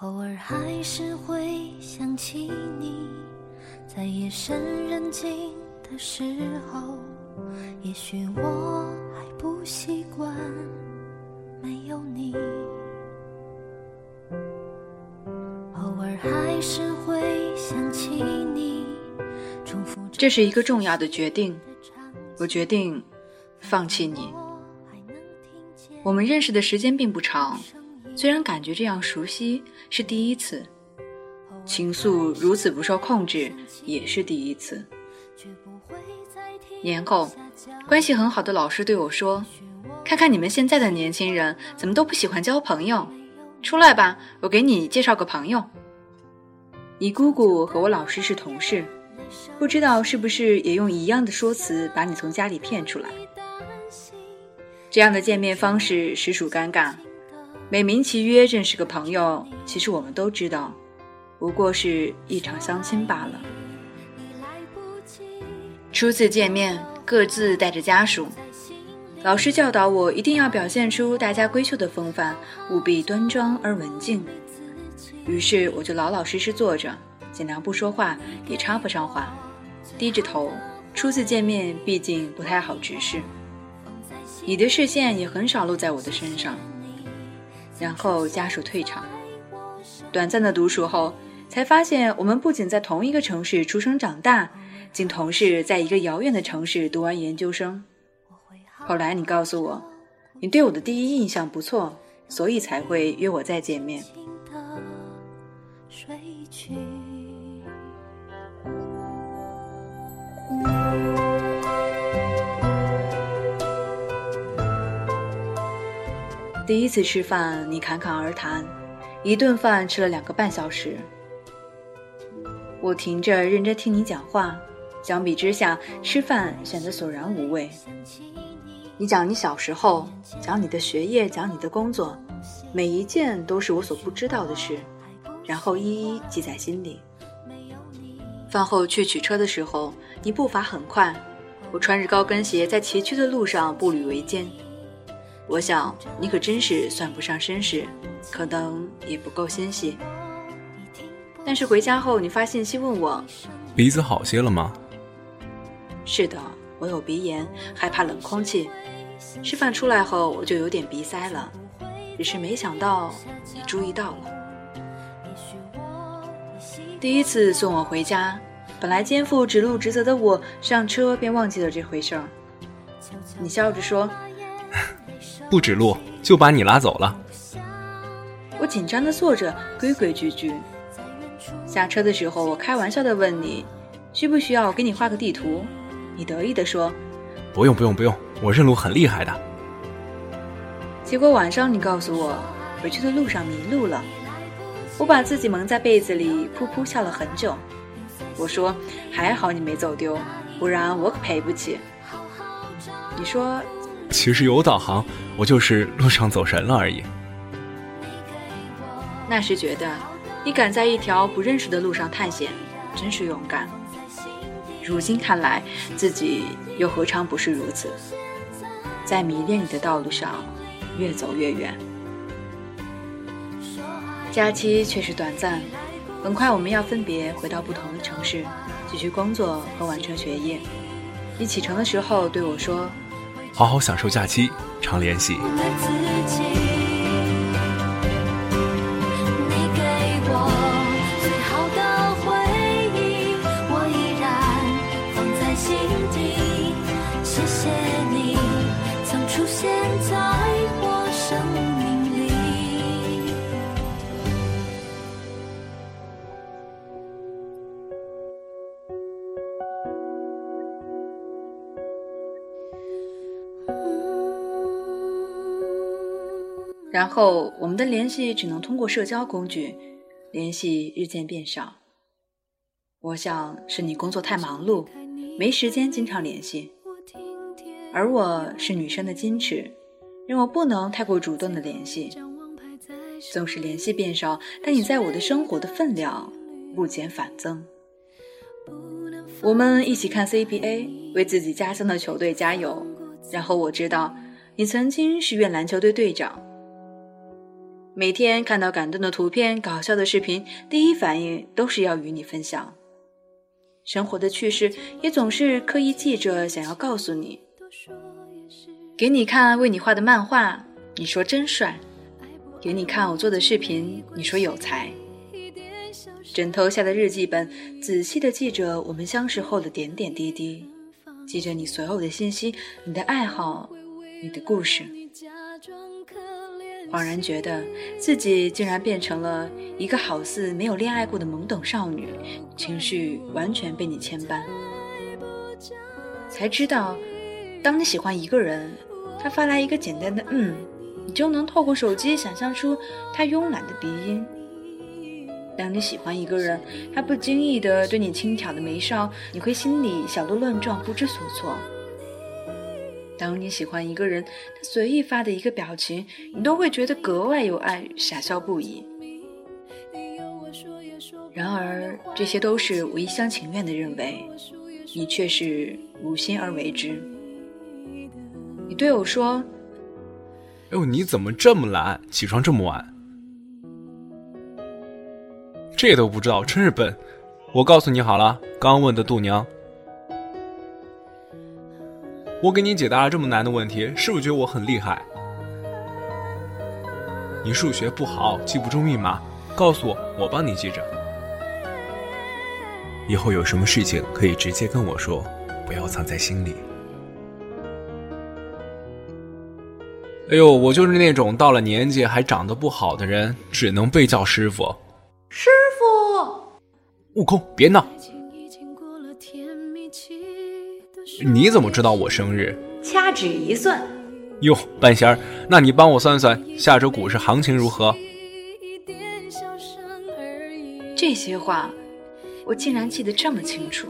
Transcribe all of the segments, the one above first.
偶尔还是会想起你，在夜深人静的时候，也许我还不习惯没有你。偶尔还是会想起你，重复这是一个重要的决定，我决定放弃你。我们认识的时间并不长，虽然感觉这样熟悉是第一次，情愫如此不受控制也是第一次。年后，关系很好的老师对我说：“看看你们现在的年轻人，怎么都不喜欢交朋友？出来吧，我给你介绍个朋友。”你姑姑和我老师是同事，不知道是不是也用一样的说辞把你从家里骗出来。这样的见面方式实属尴尬，美名其曰认识个朋友，其实我们都知道，不过是一场相亲罢了。初次见面，各自带着家属，老师教导我一定要表现出大家闺秀的风范，务必端庄而文静。于是我就老老实实坐着，尽量不说话，也插不上话，低着头。初次见面，毕竟不太好直视。你的视线也很少落在我的身上，然后家属退场。短暂的独处后，才发现我们不仅在同一个城市出生长大，竟同是在一个遥远的城市读完研究生。后来你告诉我，你对我的第一印象不错，所以才会约我再见面。第一次吃饭，你侃侃而谈，一顿饭吃了两个半小时。我停着认真听你讲话，相比之下，吃饭显得索然无味。你讲你小时候，讲你的学业，讲你的工作，每一件都是我所不知道的事，然后一一记在心里。饭后去取车的时候，你步伐很快，我穿着高跟鞋在崎岖的路上步履维艰。我想你可真是算不上绅士，可能也不够纤细。但是回家后，你发信息问我，鼻子好些了吗？是的，我有鼻炎，害怕冷空气。吃饭出来后，我就有点鼻塞了，只是没想到你注意到了。第一次送我回家，本来肩负指路职责的我，上车便忘记了这回事儿。你笑着说。不指路就把你拉走了。我紧张的坐着，规规矩矩。下车的时候，我开玩笑的问你，需不需要我给你画个地图？你得意的说，不用不用不用，我认路很厉害的。结果晚上你告诉我，回去的路上迷路了。我把自己蒙在被子里，噗噗笑了很久。我说还好你没走丢，不然我可赔不起。你说。其实有导航，我就是路上走神了而已。那时觉得，你敢在一条不认识的路上探险，真是勇敢。如今看来，自己又何尝不是如此？在迷恋你的道路上，越走越远。假期却是短暂，很快我们要分别回到不同的城市，继续工作和完成学业。你启程的时候对我说。好好享受假期，常联系。然后我们的联系只能通过社交工具，联系日渐变少。我想是你工作太忙碌，没时间经常联系，而我是女生的矜持，让我不能太过主动的联系。纵使联系变少，但你在我的生活的分量不减反增。我们一起看 CBA，为自己家乡的球队加油。然后我知道，你曾经是院篮球队队长。每天看到感动的图片、搞笑的视频，第一反应都是要与你分享。生活的趣事也总是刻意记着，想要告诉你。给你看为你画的漫画，你说真帅；给你看我做的视频，你说有才。枕头下的日记本，仔细的记着我们相识后的点点滴滴，记着你所有的信息、你的爱好、你的故事。恍然觉得自己竟然变成了一个好似没有恋爱过的懵懂少女，情绪完全被你牵绊。才知道，当你喜欢一个人，他发来一个简单的“嗯”，你就能透过手机想象出他慵懒的鼻音。当你喜欢一个人，他不经意的对你轻挑的眉梢，你会心里小鹿乱撞，不知所措。当你喜欢一个人，他随意发的一个表情，你都会觉得格外有爱，傻笑不已。然而，这些都是我一厢情愿的认为，你却是无心而为之。你对我说：“哎呦，你怎么这么懒，起床这么晚？”这都不知道，真是笨！我告诉你好了，刚问的度娘，我给你解答了这么难的问题，是不是觉得我很厉害？你数学不好，记不住密码，告诉我，我帮你记着。以后有什么事情可以直接跟我说，不要藏在心里。哎呦，我就是那种到了年纪还长得不好的人，只能被叫师傅。师傅，悟空，别闹！你怎么知道我生日？掐指一算，哟，半仙儿，那你帮我算算下周股市行情如何？这些话，我竟然记得这么清楚。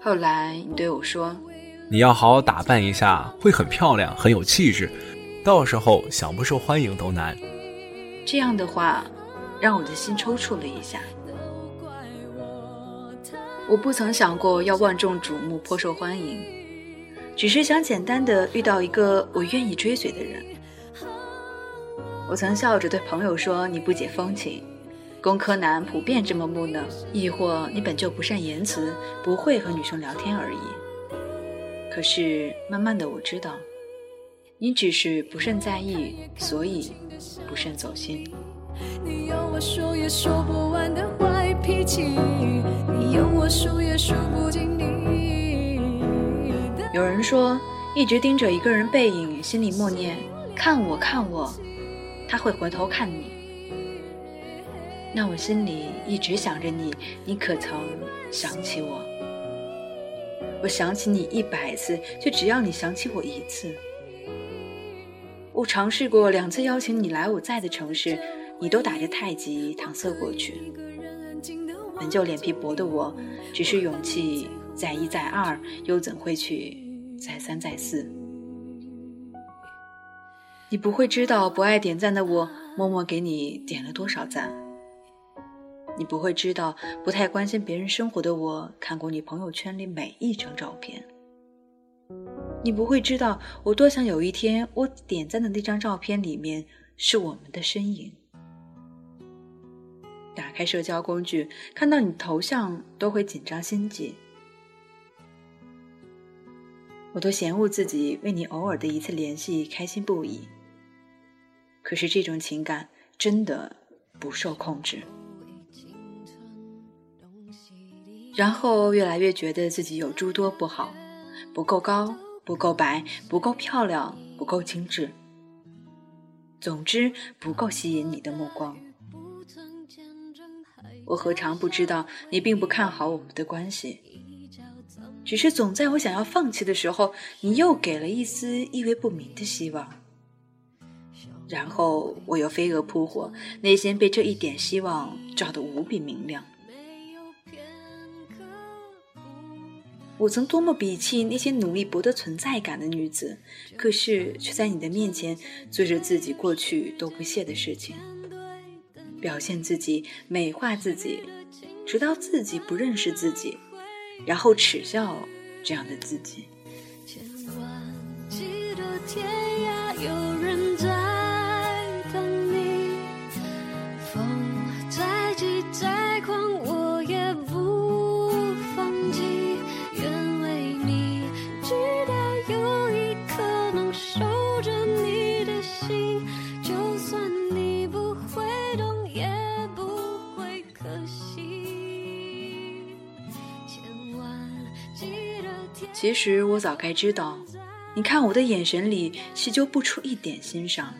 后来你对我说：“你要好好打扮一下，会很漂亮，很有气质，到时候想不受欢迎都难。”这样的话。让我的心抽搐了一下。我不曾想过要万众瞩目、颇受欢迎，只是想简单的遇到一个我愿意追随的人。我曾笑着对朋友说：“你不解风情，工科男普遍这么木讷，亦或你本就不善言辞，不会和女生聊天而已。”可是慢慢的，我知道，你只是不甚在意，所以不甚走心。你有我说也说不完的坏脾气，你有我数也数不尽你。有人说，一直盯着一个人背影，心里默念“看我，看我”，他会回头看你。那我心里一直想着你，你可曾想起我？我想起你一百次，却只要你想起我一次。我尝试过两次邀请你来我在的城市。你都打着太极搪塞过去，本就脸皮薄的我，只是勇气再一再二，又怎会去再三再四？你不会知道不爱点赞的我，默默给你点了多少赞。你不会知道不太关心别人生活的我，看过你朋友圈里每一张照片。你不会知道我多想有一天，我点赞的那张照片里面是我们的身影。打开社交工具，看到你头像都会紧张心悸。我都嫌恶自己为你偶尔的一次联系开心不已。可是这种情感真的不受控制，然后越来越觉得自己有诸多不好：不够高，不够白，不够漂亮，不够精致。总之，不够吸引你的目光。我何尝不知道你并不看好我们的关系，只是总在我想要放弃的时候，你又给了一丝意味不明的希望，然后我又飞蛾扑火，内心被这一点希望照得无比明亮。我曾多么鄙弃那些努力博得存在感的女子，可是却在你的面前做着自己过去都不屑的事情。表现自己，美化自己，直到自己不认识自己，然后耻笑这样的自己。其实我早该知道，你看我的眼神里习就不出一点欣赏。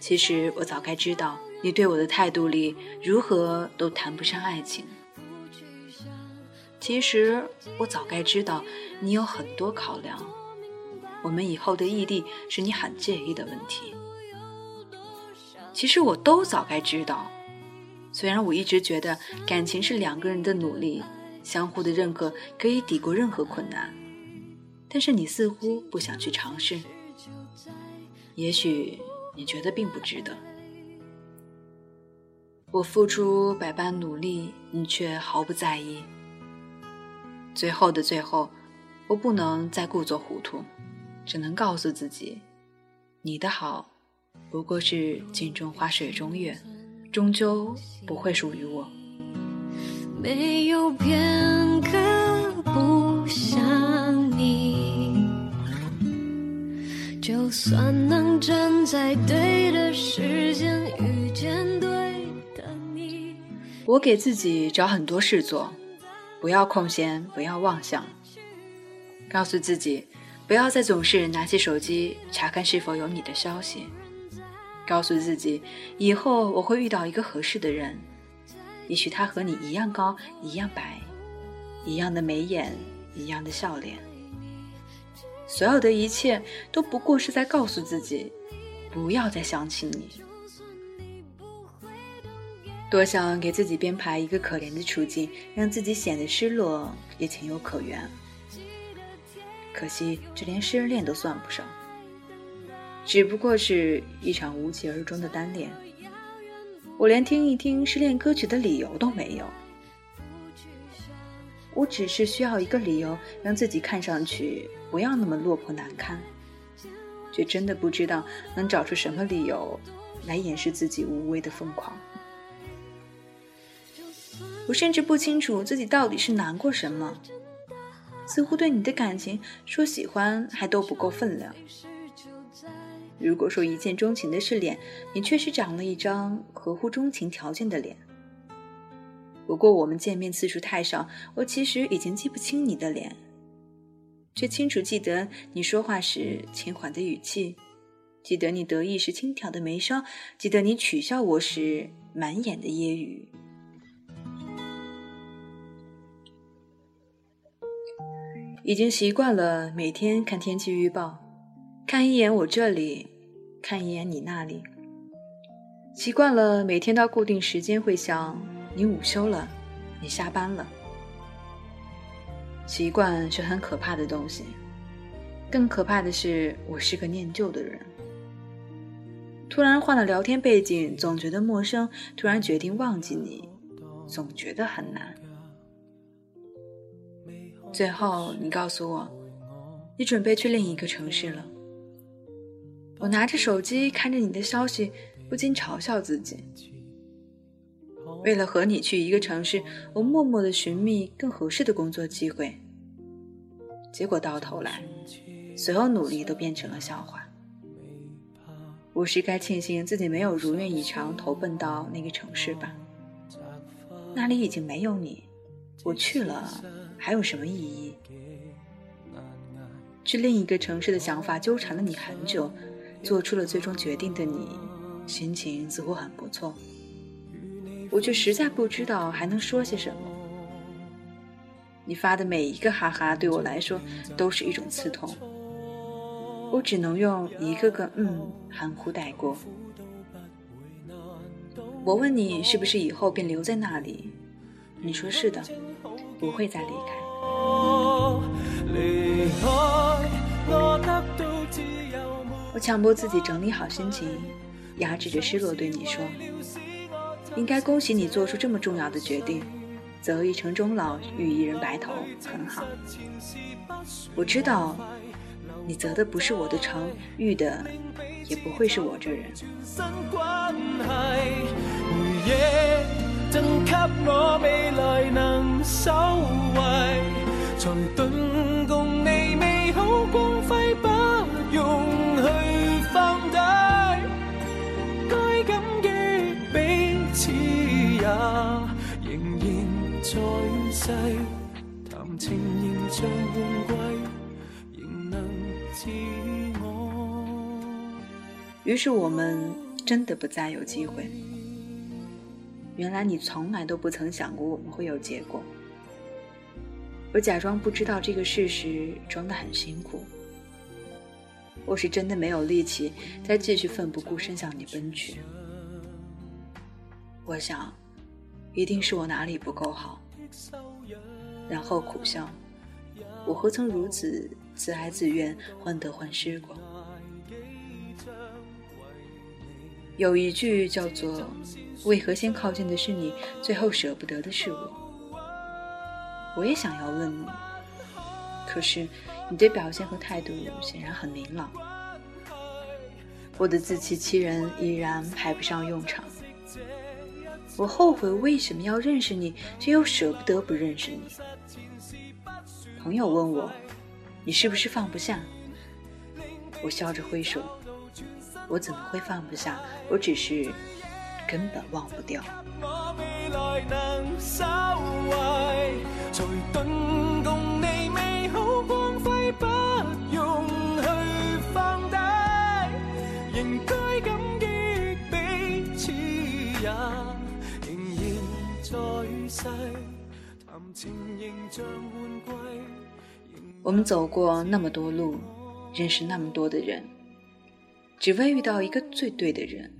其实我早该知道，你对我的态度里如何都谈不上爱情。其实我早该知道，你有很多考量。我们以后的异地是你很介意的问题。其实我都早该知道。虽然我一直觉得感情是两个人的努力，相互的认可可以抵过任何困难，但是你似乎不想去尝试。也许你觉得并不值得。我付出百般努力，你却毫不在意。最后的最后，我不能再故作糊涂，只能告诉自己，你的好不过是镜中花水中月，终究不会属于我。没有片刻不想就算能站在对的时间遇见对的你。我给自己找很多事做，不要空闲，不要妄想。告诉自己，不要再总是拿起手机查看是否有你的消息。告诉自己，以后我会遇到一个合适的人，也许他和你一样高，一样白，一样的眉眼，一样的笑脸。所有的一切都不过是在告诉自己，不要再想起你。多想给自己编排一个可怜的处境，让自己显得失落，也情有可原。可惜，这连失恋都算不上，只不过是一场无疾而终的单恋。我连听一听失恋歌曲的理由都没有，我只是需要一个理由，让自己看上去不要那么落魄难堪，却真的不知道能找出什么理由来掩饰自己无谓的疯狂。我甚至不清楚自己到底是难过什么，似乎对你的感情说喜欢还都不够分量。如果说一见钟情的是脸，你确实长了一张合乎钟情条件的脸。不过我们见面次数太少，我其实已经记不清你的脸，却清楚记得你说话时轻缓的语气，记得你得意时轻挑的眉梢，记得你取笑我时满眼的揶揄。已经习惯了每天看天气预报，看一眼我这里，看一眼你那里。习惯了每天到固定时间会想你午休了，你下班了。习惯是很可怕的东西，更可怕的是我是个念旧的人。突然换了聊天背景，总觉得陌生；突然决定忘记你，总觉得很难。最后，你告诉我，你准备去另一个城市了。我拿着手机看着你的消息，不禁嘲笑自己。为了和你去一个城市，我默默的寻觅更合适的工作机会。结果到头来，所有努力都变成了笑话。我是该庆幸自己没有如愿以偿投奔到那个城市吧？那里已经没有你，我去了。还有什么意义？去另一个城市的想法纠缠了你很久，做出了最终决定的你，心情似乎很不错。我却实在不知道还能说些什么。你发的每一个哈哈对我来说都是一种刺痛，我只能用一个个嗯含糊带过。我问你是不是以后便留在那里，你说是的。不会再离开。我强迫自己整理好心情，压制着失落，对你说：“应该恭喜你做出这么重要的决定，择一城终老，遇一人白头，很好。我知道，你择的不是我的城，遇的也不会是我这人。”赠给我未来能守卫，才顿共你美好光辉，不用去放仍然在世，谈情仍像换季，于是我们真的不再有机会。原来你从来都不曾想过我们会有结果。我假装不知道这个事实，装得很辛苦。我是真的没有力气再继续奋不顾身向你奔去。我想，一定是我哪里不够好。然后苦笑，我何曾如此自哀自怨、患得患失过？有一句叫做。为何先靠近的是你，最后舍不得的是我？我也想要问你，可是你的表现和态度显然很明朗。我的自欺欺人依然派不上用场。我后悔为什么要认识你，却又舍不得不认识你。朋友问我，你是不是放不下？我笑着挥手，我怎么会放不下？我只是。根本忘不掉。我们走过那么多路，认识那么多的人，只为遇到一个最对的人。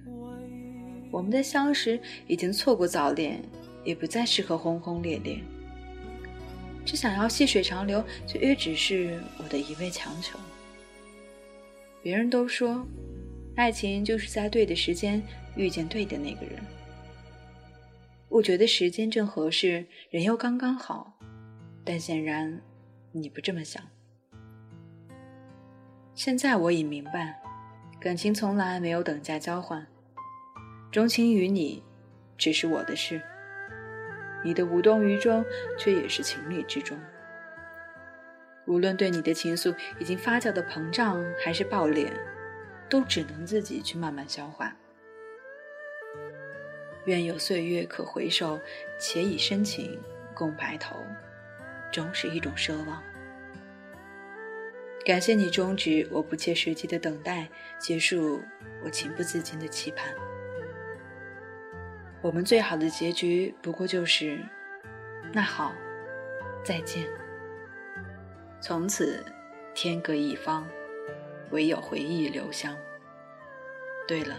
我们的相识已经错过早恋，也不再适合轰轰烈烈。只想要细水长流，却也只是我的一味强求。别人都说，爱情就是在对的时间遇见对的那个人。我觉得时间正合适，人又刚刚好，但显然你不这么想。现在我已明白，感情从来没有等价交换。钟情于你，只是我的事；你的无动于衷，却也是情理之中。无论对你的情愫已经发酵的膨胀，还是爆裂，都只能自己去慢慢消化。愿有岁月可回首，且以深情共白头，终是一种奢望。感谢你终止我不切实际的等待，结束我情不自禁的期盼。我们最好的结局不过就是，那好，再见。从此天各一方，唯有回忆留香。对了，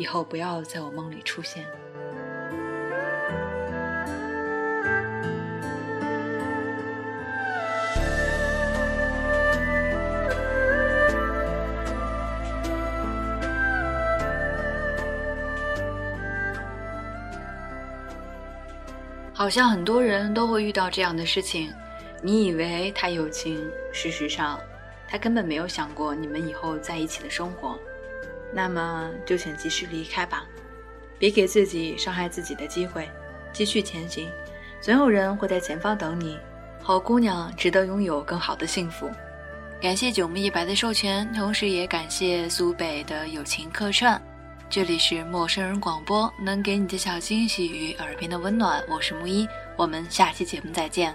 以后不要在我梦里出现。好像很多人都会遇到这样的事情，你以为他有情，事实上，他根本没有想过你们以后在一起的生活。那么就请及时离开吧，别给自己伤害自己的机会，继续前行，总有人会在前方等你。好姑娘值得拥有更好的幸福。感谢九牧一白的授权，同时也感谢苏北的友情客串。这里是陌生人广播，能给你的小惊喜与耳边的温暖。我是木一，我们下期节目再见。